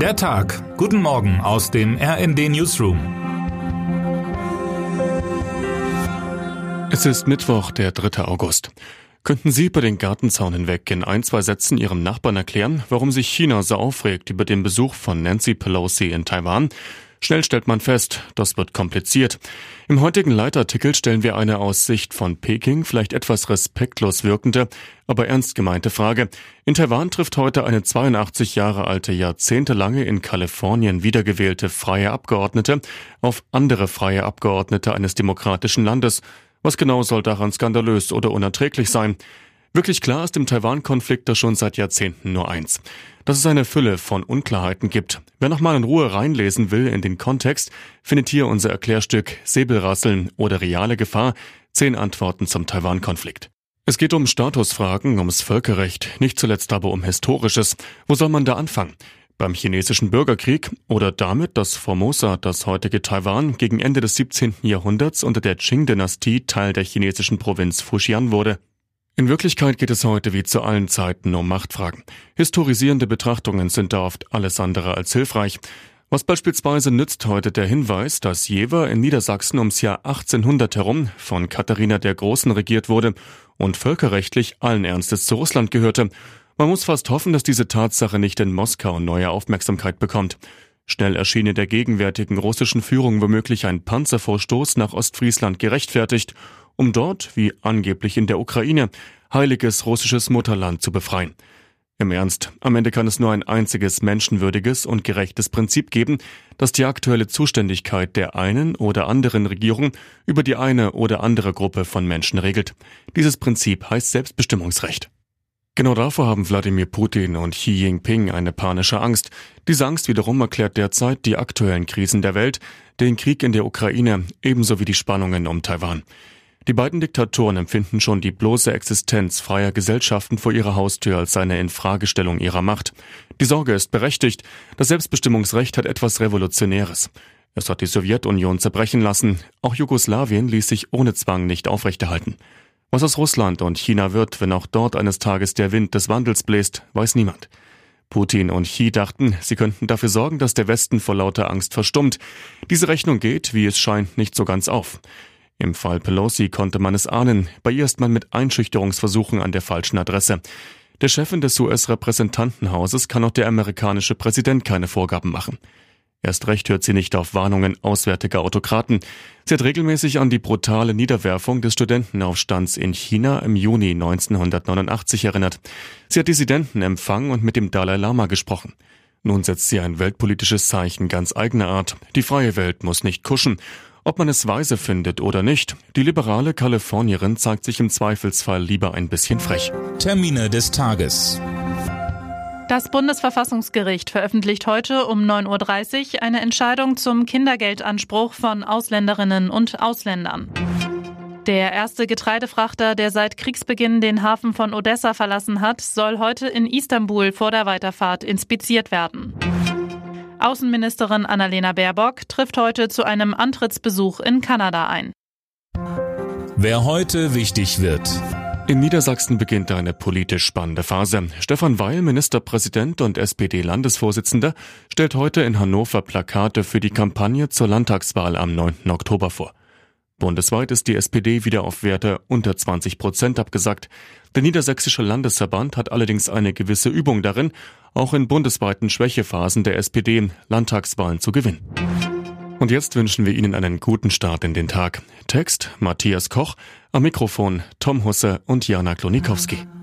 Der Tag. Guten Morgen aus dem RND Newsroom. Es ist Mittwoch, der 3. August. Könnten Sie über den Gartenzaun hinweg in ein, zwei Sätzen Ihrem Nachbarn erklären, warum sich China so aufregt über den Besuch von Nancy Pelosi in Taiwan? Schnell stellt man fest, das wird kompliziert. Im heutigen Leitartikel stellen wir eine aus Sicht von Peking vielleicht etwas respektlos wirkende, aber ernst gemeinte Frage. In Taiwan trifft heute eine 82 Jahre alte, jahrzehntelange in Kalifornien wiedergewählte freie Abgeordnete auf andere freie Abgeordnete eines demokratischen Landes. Was genau soll daran skandalös oder unerträglich sein? Wirklich klar ist im Taiwan-Konflikt das schon seit Jahrzehnten nur eins. Dass es eine Fülle von Unklarheiten gibt. Wer nochmal in Ruhe reinlesen will in den Kontext, findet hier unser Erklärstück Säbelrasseln oder reale Gefahr. Zehn Antworten zum Taiwan-Konflikt. Es geht um Statusfragen, ums Völkerrecht, nicht zuletzt aber um Historisches. Wo soll man da anfangen? Beim chinesischen Bürgerkrieg oder damit, dass Formosa, das heutige Taiwan, gegen Ende des 17. Jahrhunderts unter der Qing-Dynastie Teil der chinesischen Provinz Fujian wurde. In Wirklichkeit geht es heute wie zu allen Zeiten um Machtfragen. Historisierende Betrachtungen sind da oft alles andere als hilfreich. Was beispielsweise nützt heute der Hinweis, dass Jever in Niedersachsen ums Jahr 1800 herum von Katharina der Großen regiert wurde und völkerrechtlich allen Ernstes zu Russland gehörte. Man muss fast hoffen, dass diese Tatsache nicht in Moskau neue Aufmerksamkeit bekommt. Schnell erschien in der gegenwärtigen russischen Führung womöglich ein Panzervorstoß nach Ostfriesland gerechtfertigt um dort, wie angeblich in der Ukraine, heiliges russisches Mutterland zu befreien. Im Ernst, am Ende kann es nur ein einziges menschenwürdiges und gerechtes Prinzip geben, das die aktuelle Zuständigkeit der einen oder anderen Regierung über die eine oder andere Gruppe von Menschen regelt. Dieses Prinzip heißt Selbstbestimmungsrecht. Genau davor haben Wladimir Putin und Xi Jinping eine panische Angst. Diese Angst wiederum erklärt derzeit die aktuellen Krisen der Welt, den Krieg in der Ukraine ebenso wie die Spannungen um Taiwan. Die beiden Diktatoren empfinden schon die bloße Existenz freier Gesellschaften vor ihrer Haustür als eine Infragestellung ihrer Macht. Die Sorge ist berechtigt. Das Selbstbestimmungsrecht hat etwas Revolutionäres. Es hat die Sowjetunion zerbrechen lassen. Auch Jugoslawien ließ sich ohne Zwang nicht aufrechterhalten. Was aus Russland und China wird, wenn auch dort eines Tages der Wind des Wandels bläst, weiß niemand. Putin und Xi dachten, sie könnten dafür sorgen, dass der Westen vor lauter Angst verstummt. Diese Rechnung geht, wie es scheint, nicht so ganz auf. Im Fall Pelosi konnte man es ahnen, bei ihr ist man mit Einschüchterungsversuchen an der falschen Adresse. Der Chefin des US-Repräsentantenhauses kann auch der amerikanische Präsident keine Vorgaben machen. Erst recht hört sie nicht auf Warnungen auswärtiger Autokraten. Sie hat regelmäßig an die brutale Niederwerfung des Studentenaufstands in China im Juni 1989 erinnert. Sie hat Dissidenten empfangen und mit dem Dalai Lama gesprochen. Nun setzt sie ein weltpolitisches Zeichen ganz eigener Art. Die freie Welt muss nicht kuschen. Ob man es weise findet oder nicht, die liberale Kalifornierin zeigt sich im Zweifelsfall lieber ein bisschen frech. Termine des Tages. Das Bundesverfassungsgericht veröffentlicht heute um 9.30 Uhr eine Entscheidung zum Kindergeldanspruch von Ausländerinnen und Ausländern. Der erste Getreidefrachter, der seit Kriegsbeginn den Hafen von Odessa verlassen hat, soll heute in Istanbul vor der Weiterfahrt inspiziert werden. Außenministerin Annalena Baerbock trifft heute zu einem Antrittsbesuch in Kanada ein. Wer heute wichtig wird. In Niedersachsen beginnt eine politisch spannende Phase. Stefan Weil, Ministerpräsident und SPD-Landesvorsitzender, stellt heute in Hannover Plakate für die Kampagne zur Landtagswahl am 9. Oktober vor. Bundesweit ist die SPD wieder auf Werte unter 20 Prozent abgesagt. Der Niedersächsische Landesverband hat allerdings eine gewisse Übung darin, auch in bundesweiten Schwächephasen der SPD Landtagswahlen zu gewinnen. Und jetzt wünschen wir Ihnen einen guten Start in den Tag. Text Matthias Koch, am Mikrofon Tom Husse und Jana Klonikowski.